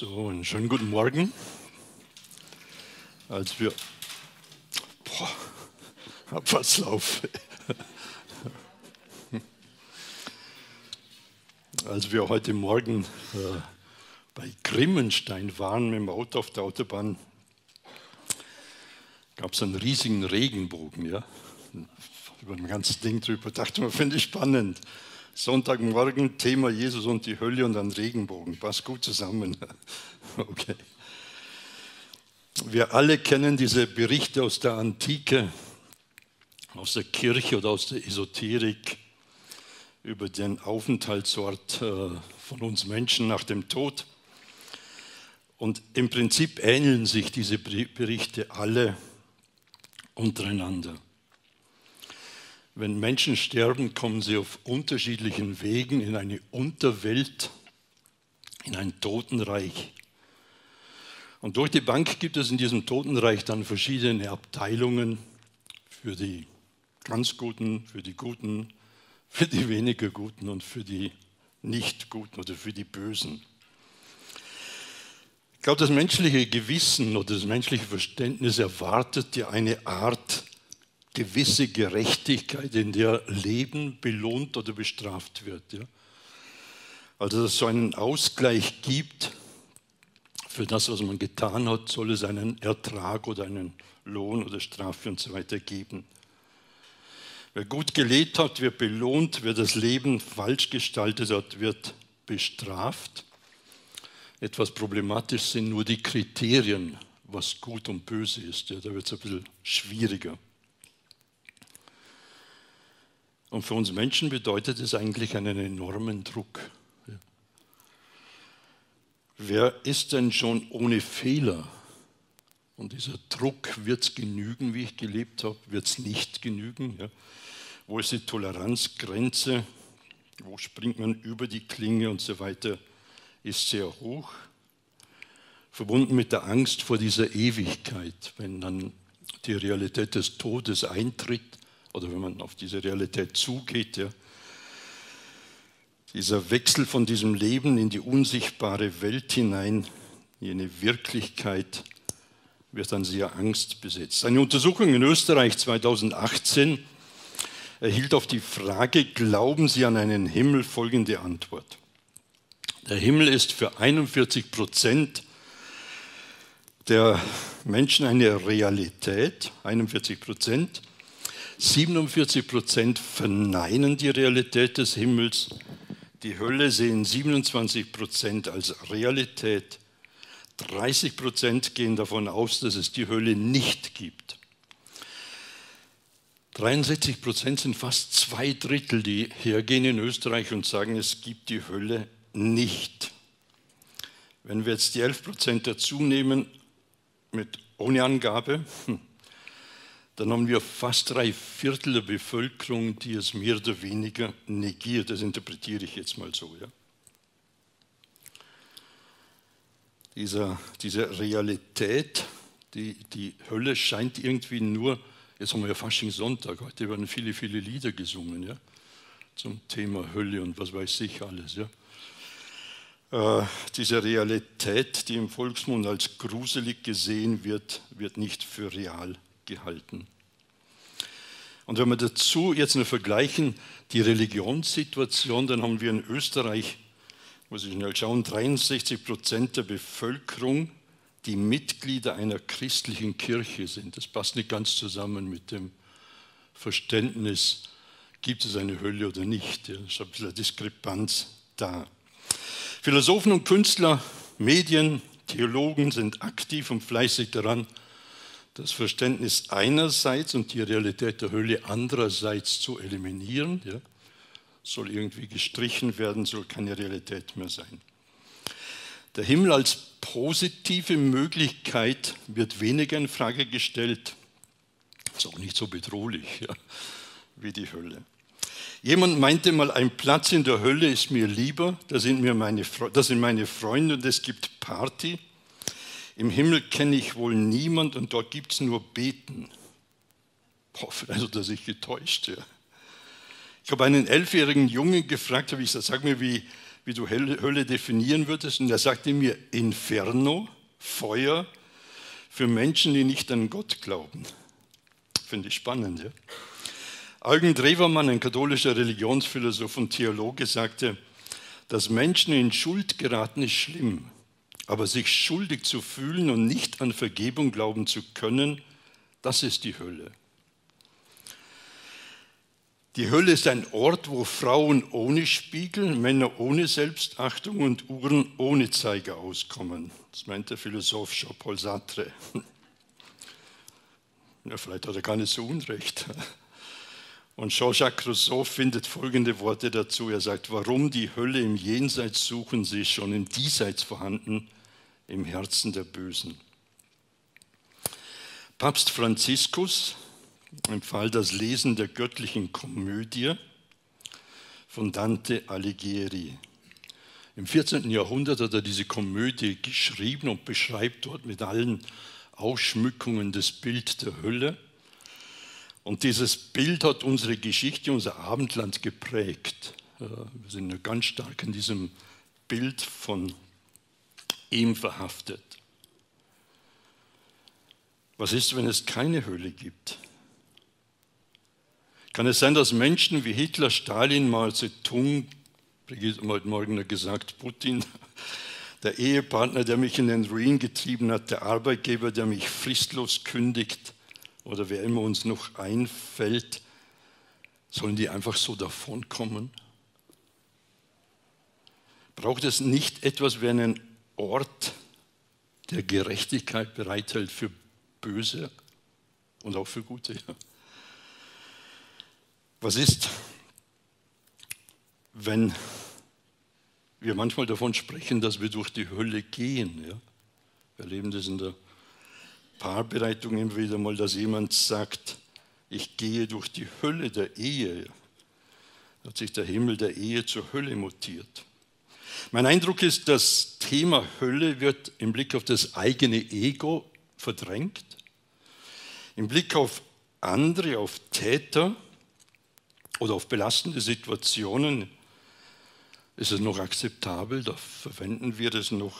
So, einen schönen guten Morgen. Als wir, boah, laufe. Als wir heute Morgen äh, bei Grimmenstein waren mit dem Auto auf der Autobahn, gab es einen riesigen Regenbogen, ja, über ein ganzes Ding drüber. Dachte man, finde ich spannend. Sonntagmorgen, Thema Jesus und die Hölle und ein Regenbogen. Passt gut zusammen. Okay. Wir alle kennen diese Berichte aus der Antike, aus der Kirche oder aus der Esoterik über den Aufenthaltsort äh, von uns Menschen nach dem Tod. Und im Prinzip ähneln sich diese Berichte alle untereinander. Wenn Menschen sterben, kommen sie auf unterschiedlichen Wegen in eine Unterwelt, in ein Totenreich. Und durch die Bank gibt es in diesem Totenreich dann verschiedene Abteilungen für die ganz Guten, für die Guten, für die weniger Guten und für die nicht Guten oder für die Bösen. Ich glaube, das menschliche Gewissen oder das menschliche Verständnis erwartet ja eine Art gewisse Gerechtigkeit, in der Leben belohnt oder bestraft wird. Ja? Also dass es so einen Ausgleich gibt für das, was man getan hat, soll es einen Ertrag oder einen Lohn oder Strafe und so weiter geben. Wer gut gelebt hat, wird belohnt, wer das Leben falsch gestaltet hat, wird bestraft. Etwas problematisch sind nur die Kriterien, was gut und böse ist. Ja, da wird es ein bisschen schwieriger. Und für uns Menschen bedeutet es eigentlich einen enormen Druck. Wer ist denn schon ohne Fehler? Und dieser Druck, wird es genügen, wie ich gelebt habe, wird es nicht genügen? Ja? Wo ist die Toleranzgrenze? Wo springt man über die Klinge und so weiter? Ist sehr hoch. Verbunden mit der Angst vor dieser Ewigkeit, wenn dann die Realität des Todes eintritt, oder wenn man auf diese Realität zugeht, ja, dieser Wechsel von diesem Leben in die unsichtbare Welt hinein, jene Wirklichkeit, wird dann sehr angstbesetzt. Eine Untersuchung in Österreich 2018 erhielt auf die Frage, glauben Sie an einen Himmel, folgende Antwort. Der Himmel ist für 41 Prozent der Menschen eine Realität, 41 Prozent. 47 Prozent verneinen die Realität des Himmels. Die Hölle sehen 27 Prozent als Realität. 30 Prozent gehen davon aus, dass es die Hölle nicht gibt. 63 Prozent sind fast zwei Drittel, die hergehen in Österreich und sagen, es gibt die Hölle nicht. Wenn wir jetzt die 11 Prozent dazu nehmen, mit, ohne Angabe, hm, dann haben wir fast drei Viertel der Bevölkerung, die es mehr oder weniger negiert. Das interpretiere ich jetzt mal so. Ja? Dieser, diese Realität, die, die Hölle scheint irgendwie nur, jetzt haben wir ja Faschingssonntag, heute werden viele, viele Lieder gesungen ja? zum Thema Hölle und was weiß ich alles. Ja? Äh, diese Realität, die im Volksmund als gruselig gesehen wird, wird nicht für real gehalten. Und wenn wir dazu jetzt nur vergleichen, die Religionssituation, dann haben wir in Österreich, muss ich schnell schauen, 63 Prozent der Bevölkerung, die Mitglieder einer christlichen Kirche sind. Das passt nicht ganz zusammen mit dem Verständnis, gibt es eine Hölle oder nicht. Da ist ein bisschen eine Diskrepanz da. Philosophen und Künstler, Medien, Theologen sind aktiv und fleißig daran, das Verständnis einerseits und die Realität der Hölle andererseits zu eliminieren. Ja, soll irgendwie gestrichen werden, soll keine Realität mehr sein. Der Himmel als positive Möglichkeit wird weniger in Frage gestellt, ist auch nicht so bedrohlich ja, wie die Hölle. Jemand meinte mal, ein Platz in der Hölle ist mir lieber, da sind, mir meine, da sind meine Freunde und es gibt Party. Im Himmel kenne ich wohl niemand und dort gibt es nur Beten. Boah, vielleicht hat er getäuscht. Ja. Ich habe einen elfjährigen Jungen gefragt, habe ich gesagt, sag mir, wie, wie du Hölle definieren würdest. Und er sagte mir, Inferno, Feuer für Menschen, die nicht an Gott glauben. Finde ich spannend. Ja? Eugen Drewermann, ein katholischer Religionsphilosoph und Theologe, sagte, dass Menschen in Schuld geraten ist schlimm, aber sich schuldig zu fühlen und nicht an Vergebung glauben zu können, das ist die Hölle. Die Hölle ist ein Ort, wo Frauen ohne Spiegel, Männer ohne Selbstachtung und Uhren ohne Zeiger auskommen. Das meint der Philosoph Jean-Paul Sartre. Ja, vielleicht hat er gar nicht so unrecht. Und Jean-Jacques Rousseau findet folgende Worte dazu. Er sagt, warum die Hölle im Jenseits suchen, sie ist schon im Diesseits vorhanden, im Herzen der Bösen. Papst Franziskus empfahl das Lesen der göttlichen Komödie von Dante Alighieri. Im 14. Jahrhundert hat er diese Komödie geschrieben und beschreibt dort mit allen Ausschmückungen das Bild der Hölle. Und dieses Bild hat unsere Geschichte, unser Abendland geprägt. Wir sind ganz stark in diesem Bild von ihm verhaftet. Was ist, wenn es keine Hölle gibt? Kann es sein, dass Menschen wie Hitler, Stalin, Mao Zedong, Brigitte heute Morgen gesagt, Putin, der Ehepartner, der mich in den Ruin getrieben hat, der Arbeitgeber, der mich fristlos kündigt oder wer immer uns noch einfällt, sollen die einfach so davonkommen? Braucht es nicht etwas wie einen Ort, der Gerechtigkeit bereithält für Böse und auch für Gute? Was ist, wenn wir manchmal davon sprechen, dass wir durch die Hölle gehen? Ja? Wir erleben das in der Paarbereitung immer wieder mal, dass jemand sagt, ich gehe durch die Hölle der Ehe. Da hat sich der Himmel der Ehe zur Hölle mutiert. Mein Eindruck ist, das Thema Hölle wird im Blick auf das eigene Ego verdrängt, im Blick auf andere, auf Täter, oder auf belastende Situationen ist es noch akzeptabel, da verwenden wir das noch.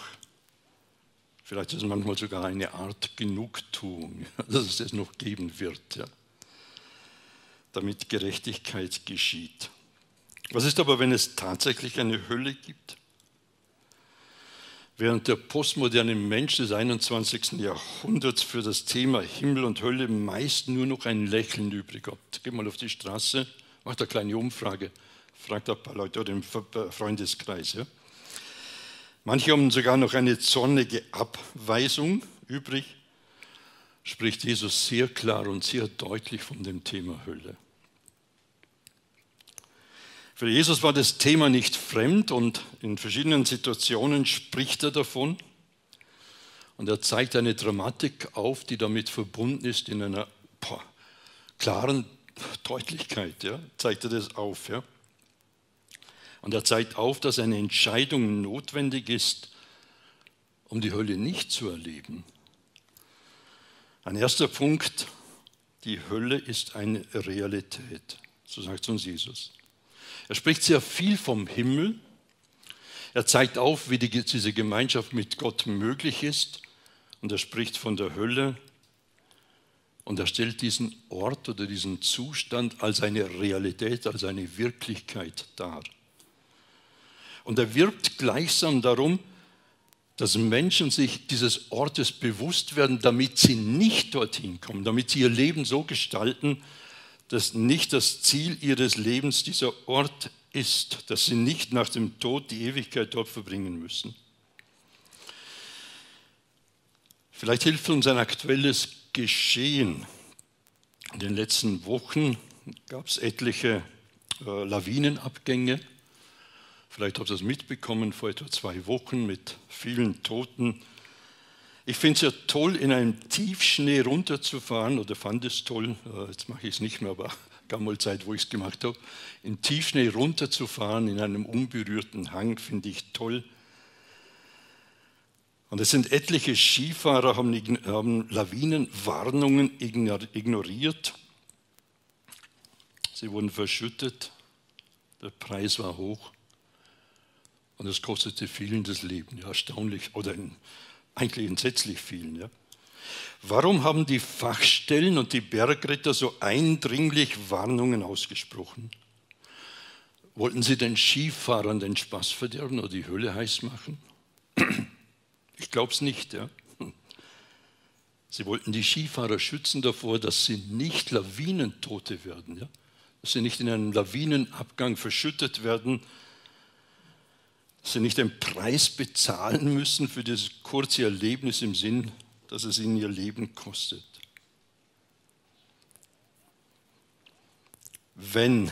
Vielleicht ist es manchmal sogar eine Art Genugtuung, dass es das noch geben wird, ja. damit Gerechtigkeit geschieht. Was ist aber, wenn es tatsächlich eine Hölle gibt? Während der postmoderne Mensch des 21. Jahrhunderts für das Thema Himmel und Hölle meist nur noch ein Lächeln übrig hat. Geh mal auf die Straße macht eine kleine Umfrage, fragt ein paar Leute oder im Freundeskreis. Ja. Manche haben sogar noch eine zornige Abweisung übrig, spricht Jesus sehr klar und sehr deutlich von dem Thema Hölle. Für Jesus war das Thema nicht fremd und in verschiedenen Situationen spricht er davon. Und er zeigt eine Dramatik auf, die damit verbunden ist in einer boah, klaren Deutlichkeit, ja, zeigt er das auf. Ja. Und er zeigt auf, dass eine Entscheidung notwendig ist, um die Hölle nicht zu erleben. Ein erster Punkt, die Hölle ist eine Realität, so sagt uns Jesus. Er spricht sehr viel vom Himmel. Er zeigt auf, wie die, diese Gemeinschaft mit Gott möglich ist. Und er spricht von der Hölle, und er stellt diesen Ort oder diesen Zustand als eine Realität, als eine Wirklichkeit dar. Und er wirbt gleichsam darum, dass Menschen sich dieses Ortes bewusst werden, damit sie nicht dorthin kommen, damit sie ihr Leben so gestalten, dass nicht das Ziel ihres Lebens dieser Ort ist, dass sie nicht nach dem Tod die Ewigkeit dort verbringen müssen. Vielleicht hilft uns ein aktuelles geschehen. In den letzten Wochen gab es etliche äh, Lawinenabgänge. Vielleicht habt ihr das mitbekommen vor etwa zwei Wochen mit vielen Toten. Ich finde es ja toll, in einem Tiefschnee runterzufahren, oder fand es toll, äh, jetzt mache ich es nicht mehr, aber gab mal Zeit, wo ich es gemacht habe, in Tiefschnee runterzufahren in einem unberührten Hang, finde ich toll. Und es sind etliche Skifahrer, haben, haben Lawinenwarnungen ignoriert. Sie wurden verschüttet, der Preis war hoch. Und das kostete vielen das Leben, ja, erstaunlich oder eigentlich entsetzlich vielen. Ja. Warum haben die Fachstellen und die Bergritter so eindringlich Warnungen ausgesprochen? Wollten sie den Skifahrern den Spaß verderben oder die Hölle heiß machen? Ich glaube es nicht. Ja. Sie wollten die Skifahrer schützen davor, dass sie nicht Lawinentote werden, ja? dass sie nicht in einem Lawinenabgang verschüttet werden, dass sie nicht den Preis bezahlen müssen für dieses kurze Erlebnis im Sinn, dass es ihnen ihr Leben kostet. Wenn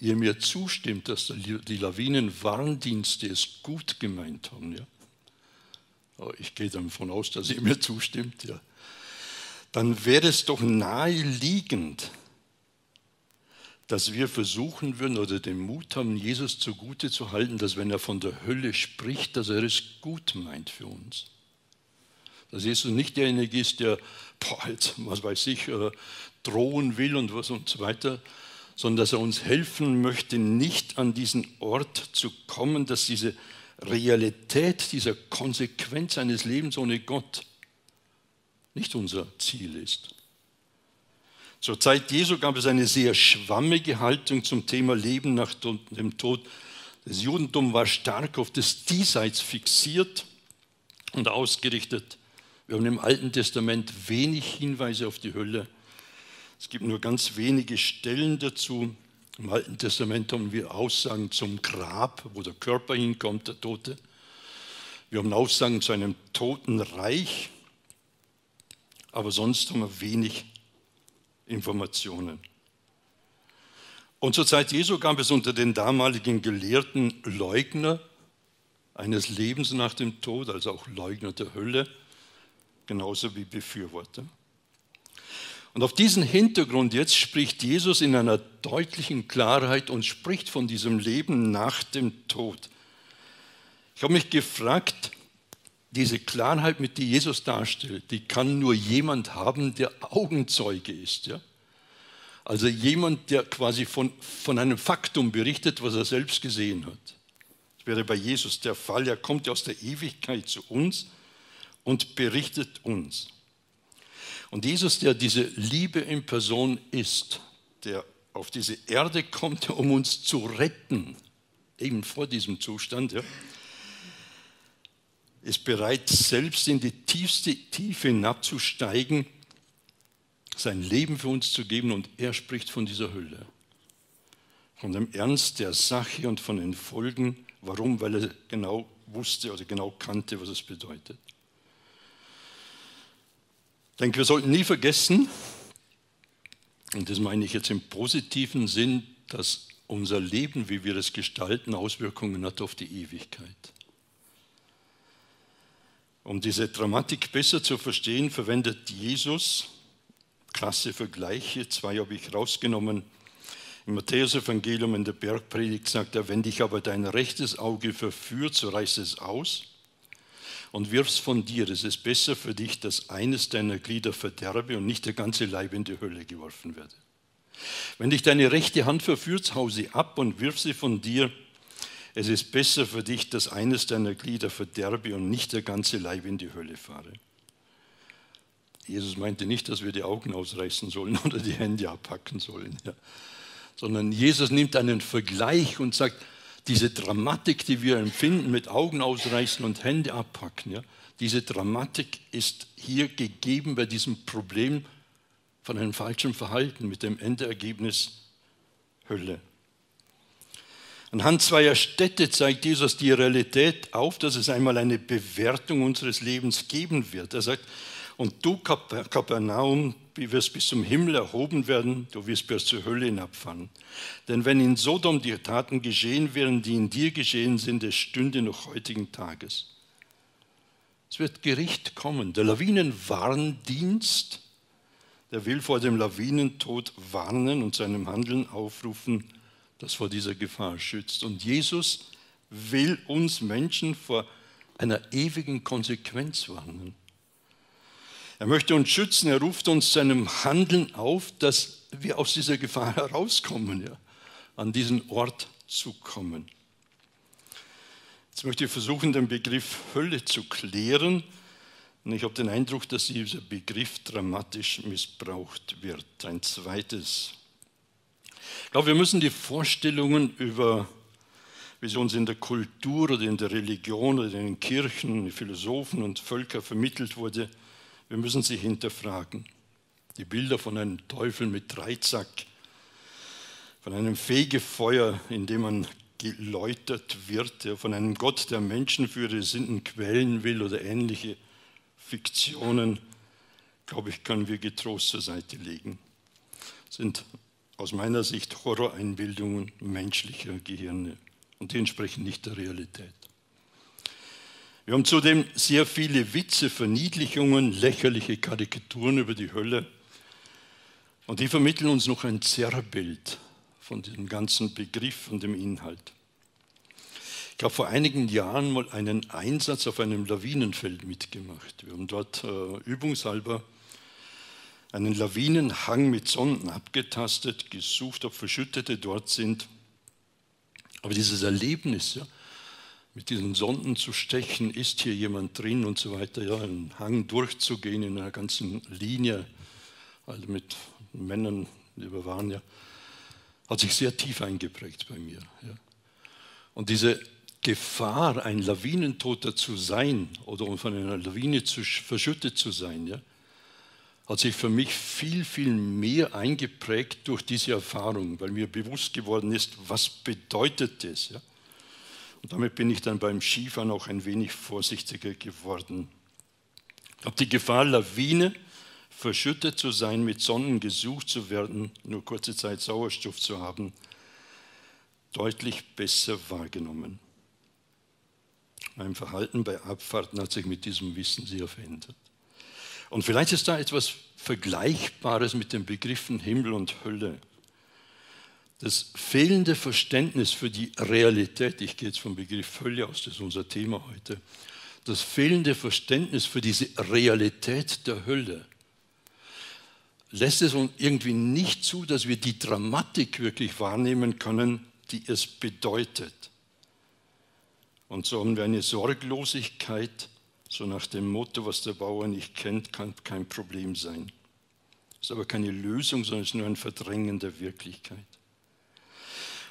ihr mir zustimmt, dass die Lawinenwarndienste es gut gemeint haben, ja, ich gehe davon aus, dass ihr mir zustimmt, ja, dann wäre es doch naheliegend, dass wir versuchen würden oder den Mut haben, Jesus zugute zu halten, dass wenn er von der Hölle spricht, dass er es gut meint für uns. Dass Jesus nicht derjenige ist, der, boah, jetzt, was weiß ich, äh, drohen will und was und so weiter, sondern dass er uns helfen möchte, nicht an diesen Ort zu kommen, dass diese Realität dieser Konsequenz eines Lebens ohne Gott nicht unser Ziel ist. Zur Zeit Jesu gab es eine sehr schwammige Haltung zum Thema Leben nach dem Tod. Das Judentum war stark auf das Diesseits fixiert und ausgerichtet. Wir haben im Alten Testament wenig Hinweise auf die Hölle. Es gibt nur ganz wenige Stellen dazu. Im Alten Testament haben wir Aussagen zum Grab, wo der Körper hinkommt, der Tote. Wir haben Aussagen zu einem toten Reich, aber sonst haben wir wenig Informationen. Und zur Zeit Jesu gab es unter den damaligen Gelehrten Leugner eines Lebens nach dem Tod, also auch Leugner der Hölle, genauso wie Befürworter. Und auf diesen Hintergrund jetzt spricht Jesus in einer deutlichen Klarheit und spricht von diesem Leben nach dem Tod. Ich habe mich gefragt, diese Klarheit, mit die Jesus darstellt, die kann nur jemand haben, der Augenzeuge ist. Ja? Also jemand, der quasi von, von einem Faktum berichtet, was er selbst gesehen hat. Das wäre bei Jesus der Fall. Er kommt aus der Ewigkeit zu uns und berichtet uns. Und Jesus, der diese Liebe in Person ist, der auf diese Erde kommt, um uns zu retten, eben vor diesem Zustand, ja, ist bereit, selbst in die tiefste Tiefe hinabzusteigen, sein Leben für uns zu geben und er spricht von dieser Hölle, von dem Ernst der Sache und von den Folgen. Warum? Weil er genau wusste oder genau kannte, was es bedeutet. Ich denke, wir sollten nie vergessen, und das meine ich jetzt im positiven Sinn, dass unser Leben, wie wir es gestalten, Auswirkungen hat auf die Ewigkeit. Um diese Dramatik besser zu verstehen, verwendet Jesus klasse Vergleiche. Zwei habe ich rausgenommen. Im Matthäus-Evangelium in der Bergpredigt sagt er: Wenn dich aber dein rechtes Auge verführt, so reiß es aus und wirf's von dir. Es ist besser für dich, dass eines deiner Glieder verderbe und nicht der ganze Leib in die Hölle geworfen werde. Wenn dich deine rechte Hand verführt, hau sie ab und wirf sie von dir es ist besser für dich, dass eines deiner Glieder verderbe und nicht der ganze Leib in die Hölle fahre. Jesus meinte nicht, dass wir die Augen ausreißen sollen oder die Hände abhacken sollen, ja. sondern Jesus nimmt einen Vergleich und sagt, diese Dramatik, die wir empfinden mit Augen ausreißen und Hände abhacken, ja, diese Dramatik ist hier gegeben bei diesem Problem von einem falschen Verhalten mit dem Endergebnis Hölle. Anhand zweier Städte zeigt Jesus die Realität auf, dass es einmal eine Bewertung unseres Lebens geben wird. Er sagt, und du, Kapernaum, wirst bis zum Himmel erhoben werden, du wirst bis zur Hölle hinabfahren. Denn wenn in Sodom die Taten geschehen wären, die in dir geschehen sind, es stünde noch heutigen Tages. Es wird Gericht kommen. Der Lawinenwarndienst, der will vor dem Lawinentod warnen und seinem Handeln aufrufen, das vor dieser Gefahr schützt. Und Jesus will uns Menschen vor einer ewigen Konsequenz warnen. Er möchte uns schützen, er ruft uns zu einem Handeln auf, dass wir aus dieser Gefahr herauskommen, ja, an diesen Ort zu kommen. Jetzt möchte ich versuchen, den Begriff Hölle zu klären. Und ich habe den Eindruck, dass dieser Begriff dramatisch missbraucht wird. Ein zweites. Ich glaube, wir müssen die Vorstellungen über, wie sie uns in der Kultur oder in der Religion oder in den Kirchen, Philosophen und Völker vermittelt wurde, wir müssen sie hinterfragen. Die Bilder von einem Teufel mit Dreizack, von einem Fegefeuer, in dem man geläutert wird, von einem Gott, der Menschen für ihre Sünden quälen will oder ähnliche Fiktionen, glaube ich, können wir getrost zur Seite legen. Sind aus meiner Sicht Horroreinbildungen menschlicher Gehirne und die entsprechen nicht der Realität. Wir haben zudem sehr viele Witze, Verniedlichungen, lächerliche Karikaturen über die Hölle und die vermitteln uns noch ein Zerrbild von dem ganzen Begriff und dem Inhalt. Ich habe vor einigen Jahren mal einen Einsatz auf einem Lawinenfeld mitgemacht. Wir haben dort äh, übungshalber einen Lawinenhang mit Sonden abgetastet, gesucht, ob Verschüttete dort sind. Aber dieses Erlebnis, ja, mit diesen Sonden zu stechen, ist hier jemand drin und so weiter, ja, einen Hang durchzugehen in einer ganzen Linie, also mit Männern, die wir waren, ja, hat sich sehr tief eingeprägt bei mir. Ja. Und diese Gefahr, ein Lawinentoter zu sein oder von einer Lawine zu, verschüttet zu sein, ja, hat sich für mich viel, viel mehr eingeprägt durch diese Erfahrung, weil mir bewusst geworden ist, was bedeutet das. Ja? Und damit bin ich dann beim Skifahren auch ein wenig vorsichtiger geworden. Ich habe die Gefahr, Lawine verschüttet zu sein, mit Sonnen gesucht zu werden, nur kurze Zeit Sauerstoff zu haben, deutlich besser wahrgenommen. Mein Verhalten bei Abfahrten hat sich mit diesem Wissen sehr verändert. Und vielleicht ist da etwas Vergleichbares mit den Begriffen Himmel und Hölle. Das fehlende Verständnis für die Realität, ich gehe jetzt vom Begriff Hölle aus, das ist unser Thema heute, das fehlende Verständnis für diese Realität der Hölle lässt es uns irgendwie nicht zu, dass wir die Dramatik wirklich wahrnehmen können, die es bedeutet. Und so haben wir eine Sorglosigkeit, so nach dem Motto, was der Bauer nicht kennt, kann kein Problem sein. Ist aber keine Lösung, sondern ist nur ein Verdrängen der Wirklichkeit.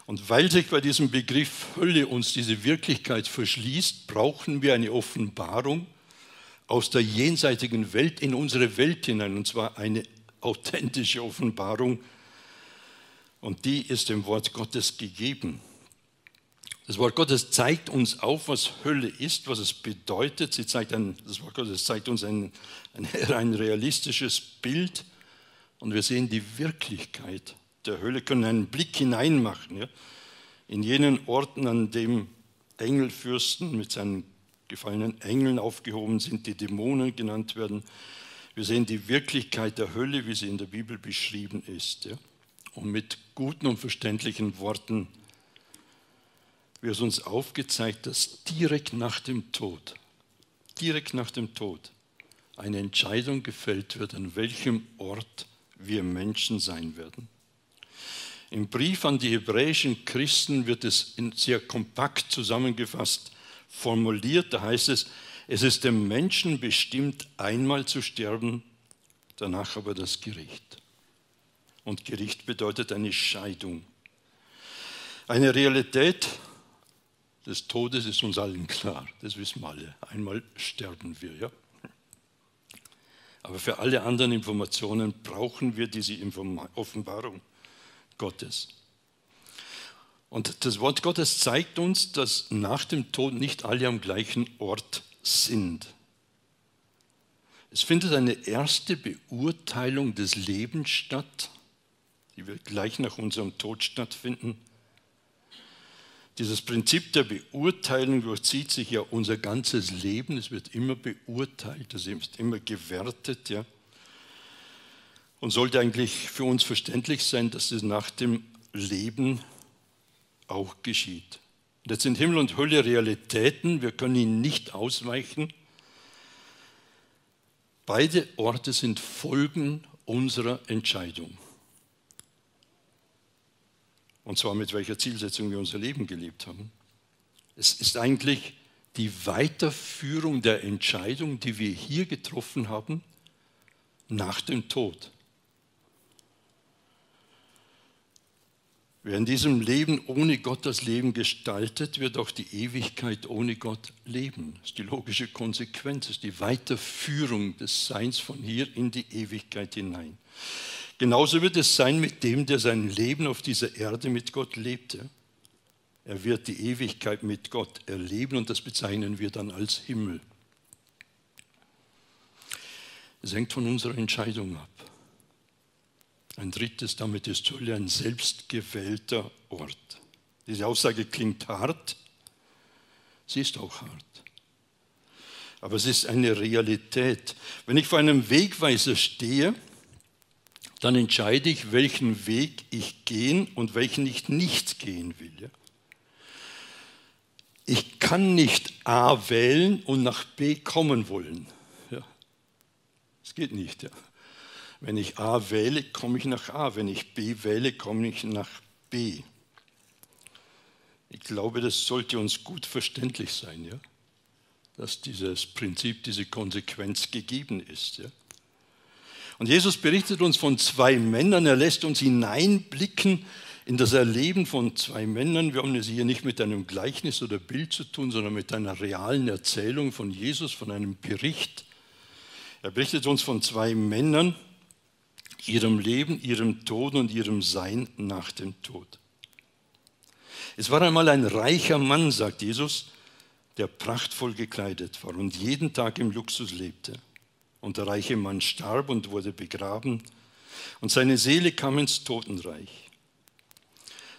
Und weil sich bei diesem Begriff Hölle uns diese Wirklichkeit verschließt, brauchen wir eine Offenbarung aus der jenseitigen Welt in unsere Welt hinein, und zwar eine authentische Offenbarung. Und die ist dem Wort Gottes gegeben. Das Wort Gottes zeigt uns auf, was Hölle ist, was es bedeutet. Sie zeigt ein, das Wort Gottes zeigt uns ein, ein, ein realistisches Bild und wir sehen die Wirklichkeit der Hölle, können einen Blick hineinmachen. Ja? In jenen Orten, an dem Engelfürsten mit seinen gefallenen Engeln aufgehoben sind, die Dämonen genannt werden, wir sehen die Wirklichkeit der Hölle, wie sie in der Bibel beschrieben ist. Ja? Und mit guten und verständlichen Worten wird uns aufgezeigt, dass direkt nach dem Tod, direkt nach dem Tod, eine Entscheidung gefällt wird, an welchem Ort wir Menschen sein werden. Im Brief an die hebräischen Christen wird es sehr kompakt zusammengefasst formuliert. Da heißt es, es ist dem Menschen bestimmt, einmal zu sterben, danach aber das Gericht. Und Gericht bedeutet eine Scheidung. Eine Realität des Todes ist uns allen klar, das wissen wir alle. Einmal sterben wir, ja. Aber für alle anderen Informationen brauchen wir diese Offenbarung Gottes. Und das Wort Gottes zeigt uns, dass nach dem Tod nicht alle am gleichen Ort sind. Es findet eine erste Beurteilung des Lebens statt, die wird gleich nach unserem Tod stattfinden. Dieses Prinzip der Beurteilung durchzieht sich ja unser ganzes Leben. Es wird immer beurteilt, es wird immer gewertet. Ja. Und sollte eigentlich für uns verständlich sein, dass es nach dem Leben auch geschieht. Das sind Himmel und Hölle Realitäten, wir können ihnen nicht ausweichen. Beide Orte sind Folgen unserer Entscheidung. Und zwar mit welcher Zielsetzung wir unser Leben gelebt haben. Es ist eigentlich die Weiterführung der Entscheidung, die wir hier getroffen haben, nach dem Tod. Wer in diesem Leben ohne Gott das Leben gestaltet, wird auch die Ewigkeit ohne Gott leben. Das ist die logische Konsequenz, das ist die Weiterführung des Seins von hier in die Ewigkeit hinein. Genauso wird es sein mit dem, der sein Leben auf dieser Erde mit Gott lebte. Er wird die Ewigkeit mit Gott erleben und das bezeichnen wir dann als Himmel. Es hängt von unserer Entscheidung ab. Ein drittes, damit ist Hölle ein selbstgewählter Ort. Diese Aussage klingt hart, sie ist auch hart. Aber es ist eine Realität. Wenn ich vor einem Wegweiser stehe, dann entscheide ich, welchen Weg ich gehen und welchen ich nicht gehen will. Ich kann nicht A wählen und nach B kommen wollen. Das geht nicht. Wenn ich A wähle, komme ich nach A. Wenn ich B wähle, komme ich nach B. Ich glaube, das sollte uns gut verständlich sein, ja? dass dieses Prinzip, diese Konsequenz gegeben ist. Ja? Und Jesus berichtet uns von zwei Männern, er lässt uns hineinblicken in das Erleben von zwei Männern. Wir haben es hier nicht mit einem Gleichnis oder Bild zu tun, sondern mit einer realen Erzählung von Jesus, von einem Bericht. Er berichtet uns von zwei Männern, ihrem Leben, ihrem Tod und ihrem Sein nach dem Tod. Es war einmal ein reicher Mann, sagt Jesus, der prachtvoll gekleidet war und jeden Tag im Luxus lebte. Und der reiche Mann starb und wurde begraben und seine Seele kam ins Totenreich.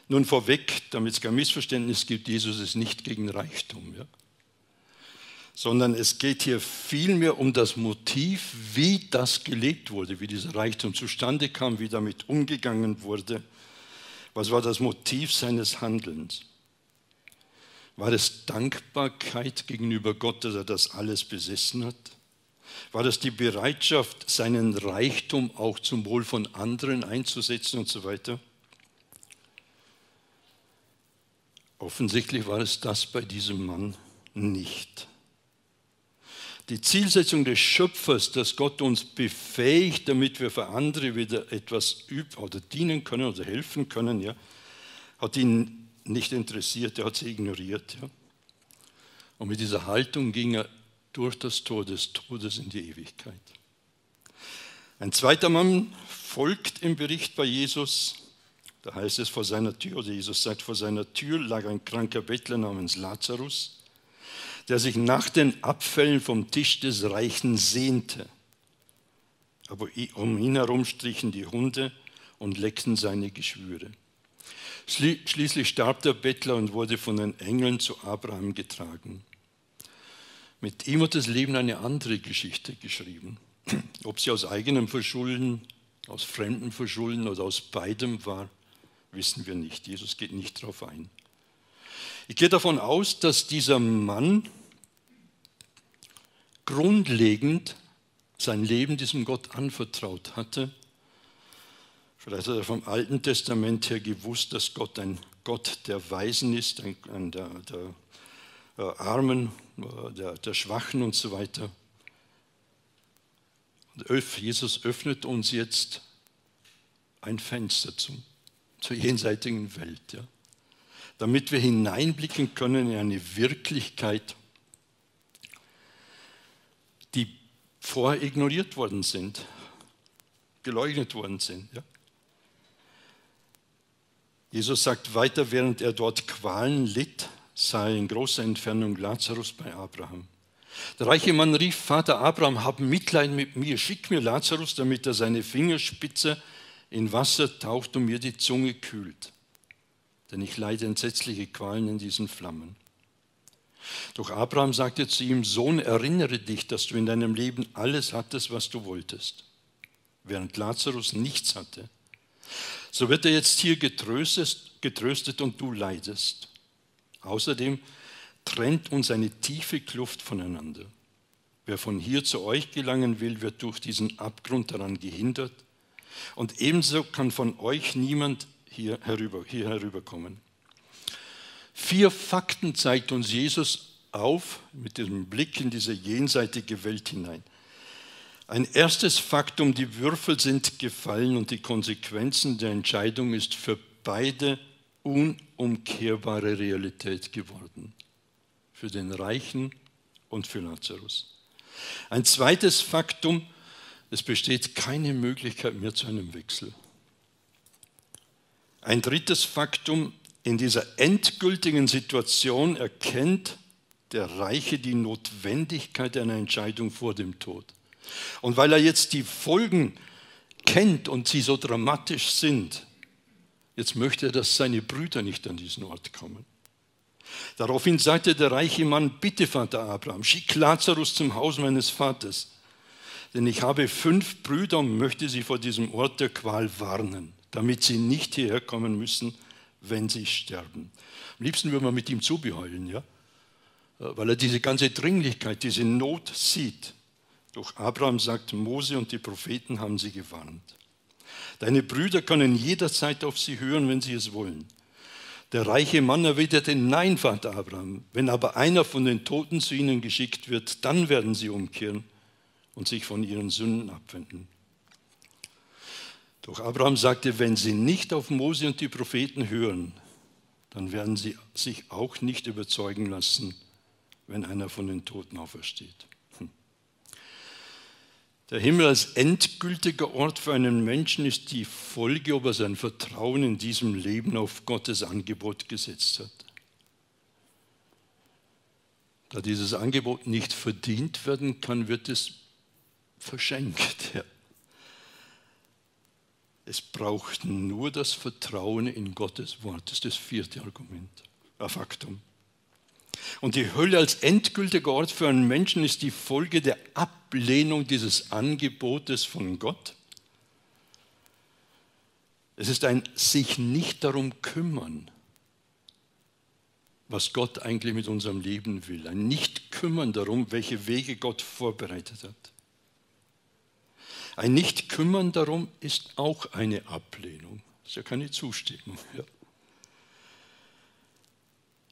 Nun vorweg, damit es kein Missverständnis gibt, Jesus ist nicht gegen Reichtum. Ja? sondern es geht hier vielmehr um das Motiv, wie das gelebt wurde, wie dieser Reichtum zustande kam, wie damit umgegangen wurde. Was war das Motiv seines Handelns? War es Dankbarkeit gegenüber Gott, dass er das alles besessen hat? War das die Bereitschaft, seinen Reichtum auch zum Wohl von anderen einzusetzen und so weiter? Offensichtlich war es das bei diesem Mann nicht. Die Zielsetzung des Schöpfers, dass Gott uns befähigt, damit wir für andere wieder etwas üben oder dienen können oder helfen können, ja, hat ihn nicht interessiert, er hat sie ignoriert. Ja. Und mit dieser Haltung ging er durch das Tor des Todes in die Ewigkeit. Ein zweiter Mann folgt im Bericht bei Jesus. Da heißt es vor seiner Tür, oder Jesus sagt, vor seiner Tür lag ein kranker Bettler namens Lazarus der sich nach den Abfällen vom Tisch des Reichen sehnte. Aber um ihn herum strichen die Hunde und leckten seine Geschwüre. Schließlich starb der Bettler und wurde von den Engeln zu Abraham getragen. Mit ihm hat das Leben eine andere Geschichte geschrieben. Ob sie aus eigenem Verschulden, aus fremdem Verschulden oder aus beidem war, wissen wir nicht. Jesus geht nicht darauf ein. Ich gehe davon aus, dass dieser Mann grundlegend sein Leben diesem Gott anvertraut hatte. Vielleicht hat er vom Alten Testament her gewusst, dass Gott ein Gott der Weisen ist, ein, ein der, der Armen, äh, der, der Schwachen und so weiter. Jesus öffnet uns jetzt ein Fenster zum, zur jenseitigen Welt. Ja damit wir hineinblicken können in eine Wirklichkeit, die vorher ignoriert worden sind, geleugnet worden sind. Ja? Jesus sagt weiter, während er dort Qualen litt, sah in großer Entfernung Lazarus bei Abraham. Der reiche Mann rief, Vater Abraham, hab Mitleid mit mir, schick mir Lazarus, damit er seine Fingerspitze in Wasser taucht und mir die Zunge kühlt denn ich leide entsetzliche Qualen in diesen Flammen. Doch Abraham sagte zu ihm, Sohn, erinnere dich, dass du in deinem Leben alles hattest, was du wolltest, während Lazarus nichts hatte. So wird er jetzt hier getröstet, getröstet und du leidest. Außerdem trennt uns eine tiefe Kluft voneinander. Wer von hier zu euch gelangen will, wird durch diesen Abgrund daran gehindert. Und ebenso kann von euch niemand hier, herüber, hier herüberkommen. Vier Fakten zeigt uns Jesus auf mit dem Blick in diese jenseitige Welt hinein. Ein erstes Faktum, die Würfel sind gefallen und die Konsequenzen der Entscheidung ist für beide unumkehrbare Realität geworden. Für den Reichen und für Lazarus. Ein zweites Faktum, es besteht keine Möglichkeit mehr zu einem Wechsel. Ein drittes Faktum, in dieser endgültigen Situation erkennt der Reiche die Notwendigkeit einer Entscheidung vor dem Tod. Und weil er jetzt die Folgen kennt und sie so dramatisch sind, jetzt möchte er, dass seine Brüder nicht an diesen Ort kommen. Daraufhin sagte der reiche Mann, bitte Vater Abraham, schick Lazarus zum Haus meines Vaters, denn ich habe fünf Brüder und möchte sie vor diesem Ort der Qual warnen, damit sie nicht hierher kommen müssen wenn sie sterben. Am liebsten würde man mit ihm zubeheulen, ja? weil er diese ganze Dringlichkeit, diese Not sieht. Doch Abraham sagt, Mose und die Propheten haben sie gewarnt. Deine Brüder können jederzeit auf sie hören, wenn sie es wollen. Der reiche Mann erwiderte, nein, Vater Abraham, wenn aber einer von den Toten zu ihnen geschickt wird, dann werden sie umkehren und sich von ihren Sünden abwenden. Doch Abraham sagte, wenn sie nicht auf Mose und die Propheten hören, dann werden sie sich auch nicht überzeugen lassen, wenn einer von den Toten aufersteht. Der Himmel als endgültiger Ort für einen Menschen ist die Folge, ob er sein Vertrauen in diesem Leben auf Gottes Angebot gesetzt hat. Da dieses Angebot nicht verdient werden kann, wird es verschenkt. Ja. Es braucht nur das Vertrauen in Gottes Wort. Das ist das vierte Argument, ein Faktum. Und die Hölle als endgültiger Ort für einen Menschen ist die Folge der Ablehnung dieses Angebotes von Gott. Es ist ein sich nicht darum kümmern, was Gott eigentlich mit unserem Leben will. Ein nicht kümmern darum, welche Wege Gott vorbereitet hat. Ein Nicht-Kümmern darum ist auch eine Ablehnung. Das ist ja keine Zustimmung. Ja.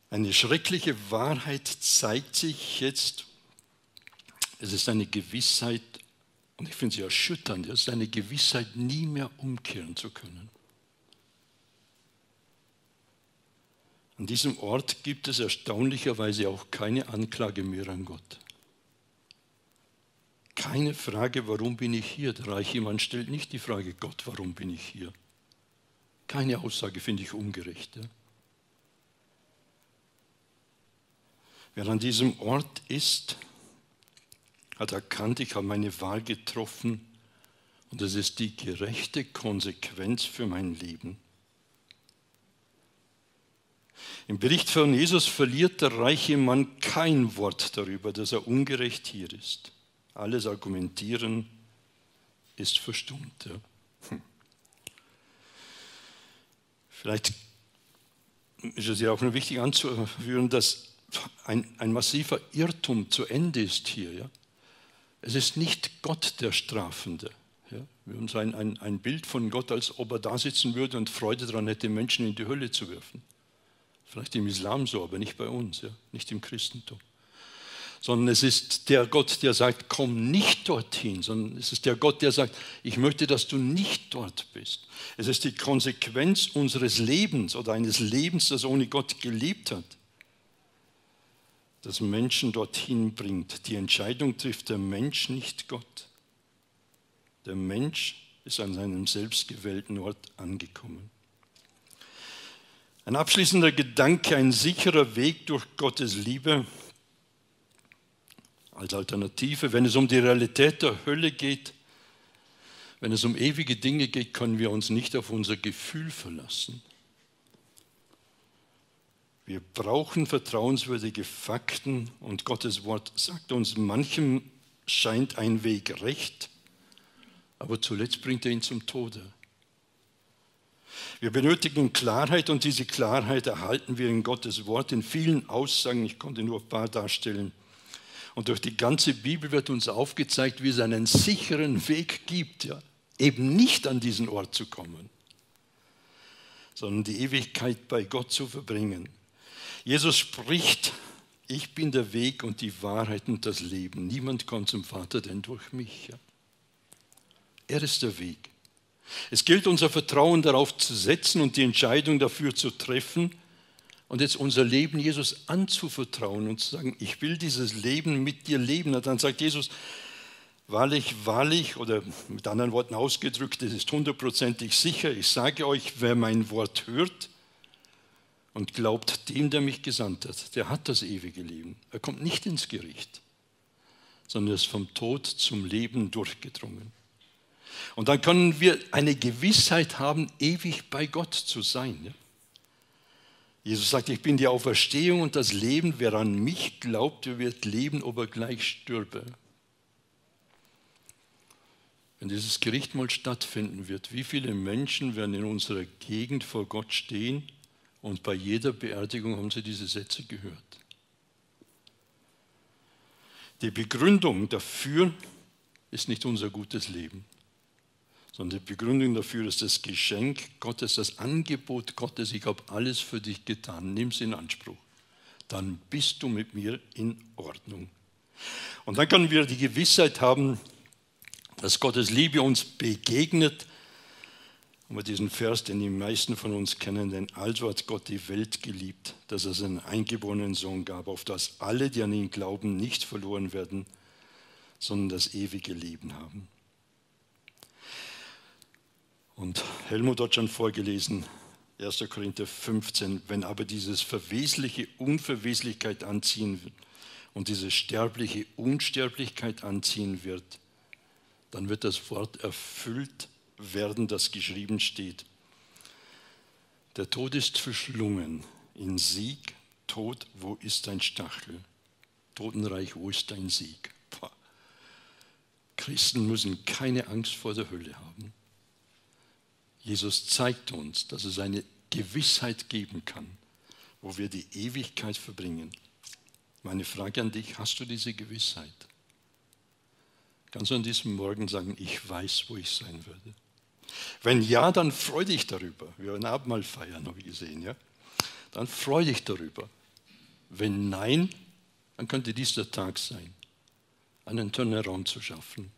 Eine schreckliche Wahrheit zeigt sich jetzt. Es ist eine Gewissheit, und ich finde sie erschütternd, es ist eine Gewissheit, nie mehr umkehren zu können. An diesem Ort gibt es erstaunlicherweise auch keine Anklage mehr an Gott. Keine Frage, warum bin ich hier? Der reiche Mann stellt nicht die Frage, Gott, warum bin ich hier? Keine Aussage finde ich ungerecht. Ja? Wer an diesem Ort ist, hat erkannt, ich habe meine Wahl getroffen und es ist die gerechte Konsequenz für mein Leben. Im Bericht von Jesus verliert der reiche Mann kein Wort darüber, dass er ungerecht hier ist. Alles Argumentieren ist verstummt. Ja. Hm. Vielleicht ist es ja auch noch wichtig anzuführen, dass ein, ein massiver Irrtum zu Ende ist hier. Ja. Es ist nicht Gott der Strafende. Ja. Wir haben ein, ein, ein Bild von Gott, als ob er da sitzen würde und Freude daran hätte, Menschen in die Hölle zu werfen. Vielleicht im Islam so, aber nicht bei uns, ja. nicht im Christentum sondern es ist der Gott, der sagt, komm nicht dorthin, sondern es ist der Gott, der sagt, ich möchte, dass du nicht dort bist. Es ist die Konsequenz unseres Lebens oder eines Lebens, das ohne Gott gelebt hat, das Menschen dorthin bringt. Die Entscheidung trifft der Mensch, nicht Gott. Der Mensch ist an seinem selbstgewählten Ort angekommen. Ein abschließender Gedanke, ein sicherer Weg durch Gottes Liebe als Alternative. Wenn es um die Realität der Hölle geht, wenn es um ewige Dinge geht, können wir uns nicht auf unser Gefühl verlassen. Wir brauchen vertrauenswürdige Fakten und Gottes Wort sagt uns, manchem scheint ein Weg recht, aber zuletzt bringt er ihn zum Tode. Wir benötigen Klarheit und diese Klarheit erhalten wir in Gottes Wort in vielen Aussagen. Ich konnte nur ein paar darstellen. Und durch die ganze Bibel wird uns aufgezeigt, wie es einen sicheren Weg gibt, ja, eben nicht an diesen Ort zu kommen, sondern die Ewigkeit bei Gott zu verbringen. Jesus spricht, ich bin der Weg und die Wahrheit und das Leben. Niemand kommt zum Vater denn durch mich. Er ist der Weg. Es gilt unser Vertrauen darauf zu setzen und die Entscheidung dafür zu treffen und jetzt unser Leben Jesus anzuvertrauen und zu sagen, ich will dieses Leben mit dir leben. Und dann sagt Jesus, wahrlich, wahrlich, oder mit anderen Worten ausgedrückt, es ist hundertprozentig sicher, ich sage euch, wer mein Wort hört und glaubt dem, der mich gesandt hat, der hat das ewige Leben. Er kommt nicht ins Gericht, sondern ist vom Tod zum Leben durchgedrungen. Und dann können wir eine Gewissheit haben, ewig bei Gott zu sein. Jesus sagt, ich bin die Auferstehung und das Leben. Wer an mich glaubt, der wird leben, ob er gleich stürbe. Wenn dieses Gericht mal stattfinden wird, wie viele Menschen werden in unserer Gegend vor Gott stehen und bei jeder Beerdigung haben sie diese Sätze gehört? Die Begründung dafür ist nicht unser gutes Leben sondern die Begründung dafür ist das Geschenk Gottes, das Angebot Gottes. Ich habe alles für dich getan, nimm es in Anspruch. Dann bist du mit mir in Ordnung. Und dann können wir die Gewissheit haben, dass Gottes Liebe uns begegnet. Und wir diesen Vers, den die meisten von uns kennen, denn also hat Gott die Welt geliebt, dass er seinen eingeborenen Sohn gab, auf das alle, die an ihn glauben, nicht verloren werden, sondern das ewige Leben haben. Und Helmut hat schon vorgelesen, 1. Korinther 15, wenn aber dieses Verwesliche Unverweslichkeit anziehen wird und diese sterbliche Unsterblichkeit anziehen wird, dann wird das Wort erfüllt werden, das geschrieben steht. Der Tod ist verschlungen in Sieg. Tod, wo ist dein Stachel? Totenreich, wo ist dein Sieg? Christen müssen keine Angst vor der Hölle haben. Jesus zeigt uns, dass es eine Gewissheit geben kann, wo wir die Ewigkeit verbringen. Meine Frage an dich, hast du diese Gewissheit? Kannst du an diesem Morgen sagen, ich weiß, wo ich sein werde? Wenn ja, dann freu dich darüber. Wir werden Abendmahl feiern, habe ich gesehen. Ja? Dann freu dich darüber. Wenn nein, dann könnte dies der Tag sein, einen Turnaround zu schaffen,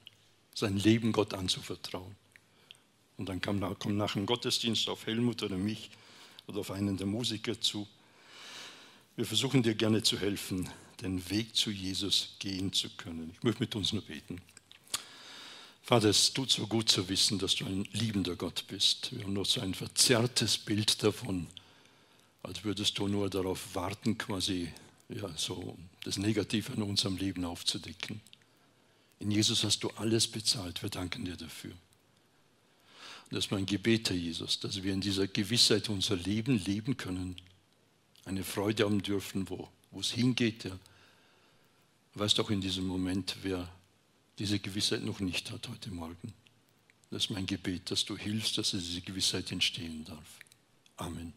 sein Leben Gott anzuvertrauen. Und dann kommt nach dem Gottesdienst auf Helmut oder mich oder auf einen der Musiker zu. Wir versuchen dir gerne zu helfen, den Weg zu Jesus gehen zu können. Ich möchte mit uns nur beten. Vater, es tut so gut zu wissen, dass du ein liebender Gott bist. Wir haben noch so ein verzerrtes Bild davon, als würdest du nur darauf warten, quasi ja, so das Negative in unserem Leben aufzudecken. In Jesus hast du alles bezahlt. Wir danken dir dafür. Das ist mein Gebet, Herr Jesus, dass wir in dieser Gewissheit unser Leben leben können, eine Freude haben dürfen, wo, es hingeht. Ja. Du weißt auch in diesem Moment, wer diese Gewissheit noch nicht hat heute Morgen. Das ist mein Gebet, dass du hilfst, dass diese Gewissheit entstehen darf. Amen.